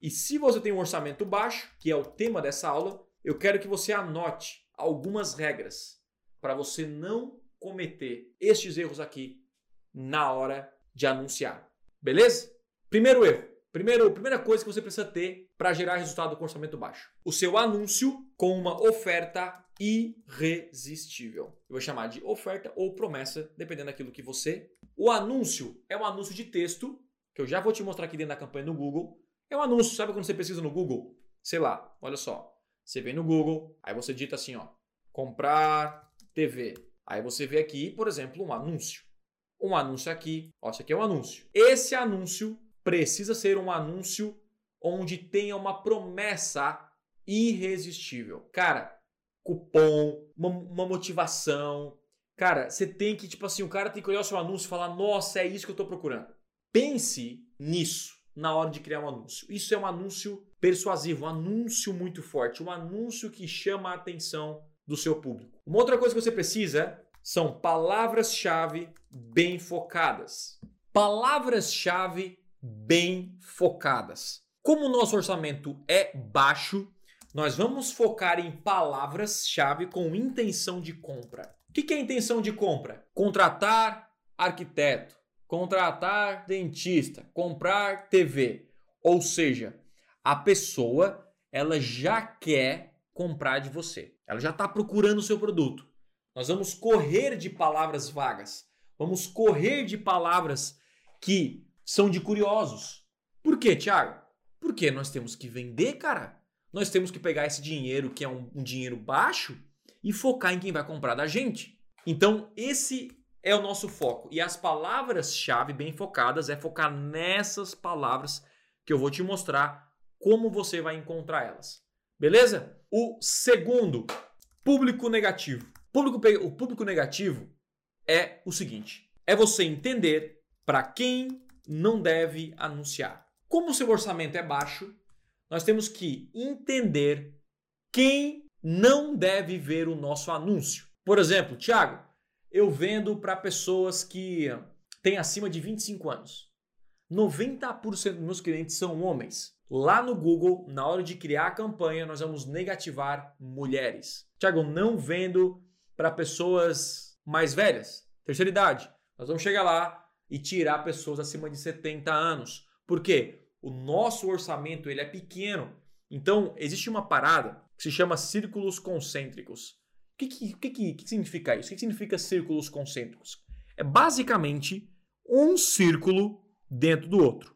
E se você tem um orçamento baixo, que é o tema dessa aula, eu quero que você anote algumas regras para você não cometer estes erros aqui na hora de anunciar. Beleza? Primeiro erro. Primeiro, primeira coisa que você precisa ter para gerar resultado com orçamento baixo: o seu anúncio com uma oferta irresistível. Eu vou chamar de oferta ou promessa, dependendo daquilo que você. O anúncio é um anúncio de texto, que eu já vou te mostrar aqui dentro da campanha no Google. É um anúncio, sabe quando você pesquisa no Google? Sei lá, olha só. Você vem no Google, aí você digita assim, ó, comprar TV. Aí você vê aqui, por exemplo, um anúncio. Um anúncio aqui, ó, isso aqui é um anúncio. Esse anúncio precisa ser um anúncio onde tenha uma promessa irresistível. Cara, cupom, uma, uma motivação. Cara, você tem que, tipo assim, o cara tem que olhar o seu anúncio e falar: nossa, é isso que eu estou procurando. Pense nisso na hora de criar um anúncio. Isso é um anúncio persuasivo, um anúncio muito forte, um anúncio que chama a atenção do seu público. Uma outra coisa que você precisa são palavras-chave bem focadas. Palavras-chave bem focadas. Como o nosso orçamento é baixo, nós vamos focar em palavras-chave com intenção de compra. O que é intenção de compra? Contratar arquiteto, contratar dentista, comprar TV. Ou seja, a pessoa ela já quer comprar de você. Ela já está procurando o seu produto. Nós vamos correr de palavras vagas. Vamos correr de palavras que são de curiosos. Por quê, Thiago? Porque nós temos que vender, cara nós temos que pegar esse dinheiro, que é um, um dinheiro baixo, e focar em quem vai comprar da gente. Então, esse é o nosso foco. E as palavras-chave bem focadas é focar nessas palavras que eu vou te mostrar como você vai encontrar elas. Beleza? O segundo, público negativo. Público, o público negativo é o seguinte: é você entender para quem não deve anunciar. Como o seu orçamento é baixo, nós temos que entender quem não deve ver o nosso anúncio. Por exemplo, Thiago, eu vendo para pessoas que têm acima de 25 anos. 90% dos meus clientes são homens. Lá no Google, na hora de criar a campanha, nós vamos negativar mulheres. Tiago, não vendo para pessoas mais velhas, terceira idade. Nós vamos chegar lá e tirar pessoas acima de 70 anos. Por quê? o nosso orçamento ele é pequeno. Então, existe uma parada que se chama círculos concêntricos. O que, que, que, que significa isso? O que significa círculos concêntricos? É basicamente um círculo dentro do outro.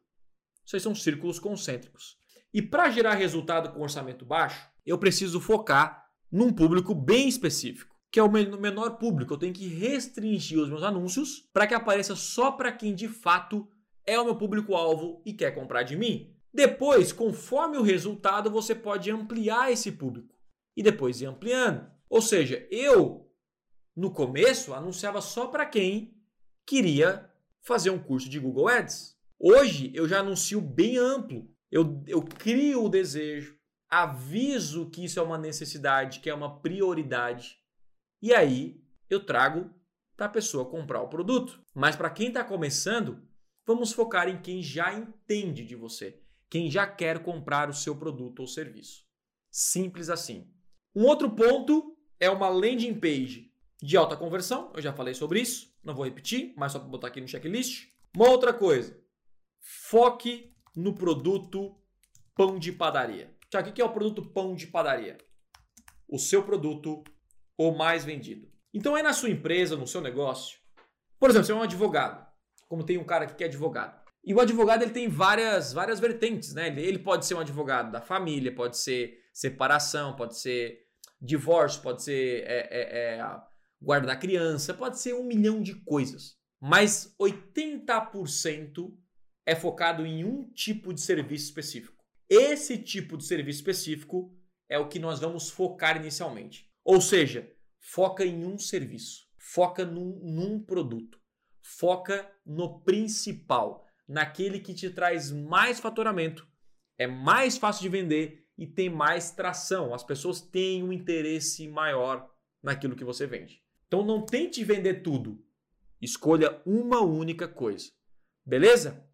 Isso aí são círculos concêntricos. E para gerar resultado com orçamento baixo, eu preciso focar num público bem específico, que é o menor público. Eu tenho que restringir os meus anúncios para que apareça só para quem de fato é o meu público-alvo e quer comprar de mim. Depois, conforme o resultado, você pode ampliar esse público e depois ir ampliando. Ou seja, eu no começo anunciava só para quem queria fazer um curso de Google Ads. Hoje eu já anuncio bem amplo. Eu, eu crio o desejo, aviso que isso é uma necessidade, que é uma prioridade. E aí eu trago para a pessoa comprar o produto. Mas para quem está começando, Vamos focar em quem já entende de você, quem já quer comprar o seu produto ou serviço. Simples assim. Um outro ponto é uma landing page de alta conversão. Eu já falei sobre isso, não vou repetir, mas só para botar aqui no checklist. Uma outra coisa, foque no produto pão de padaria. Tiago, o que é o produto pão de padaria? O seu produto o mais vendido. Então é na sua empresa, no seu negócio. Por exemplo, você é um advogado como tem um cara aqui que é advogado. E o advogado ele tem várias, várias vertentes, né? Ele pode ser um advogado da família, pode ser separação, pode ser divórcio, pode ser é, é, é, criança, pode ser um milhão de coisas. Mas 80% é focado em um tipo de serviço específico. Esse tipo de serviço específico é o que nós vamos focar inicialmente. Ou seja, foca em um serviço, foca num, num produto. Foca no principal, naquele que te traz mais faturamento, é mais fácil de vender e tem mais tração. As pessoas têm um interesse maior naquilo que você vende. Então não tente vender tudo. Escolha uma única coisa. Beleza?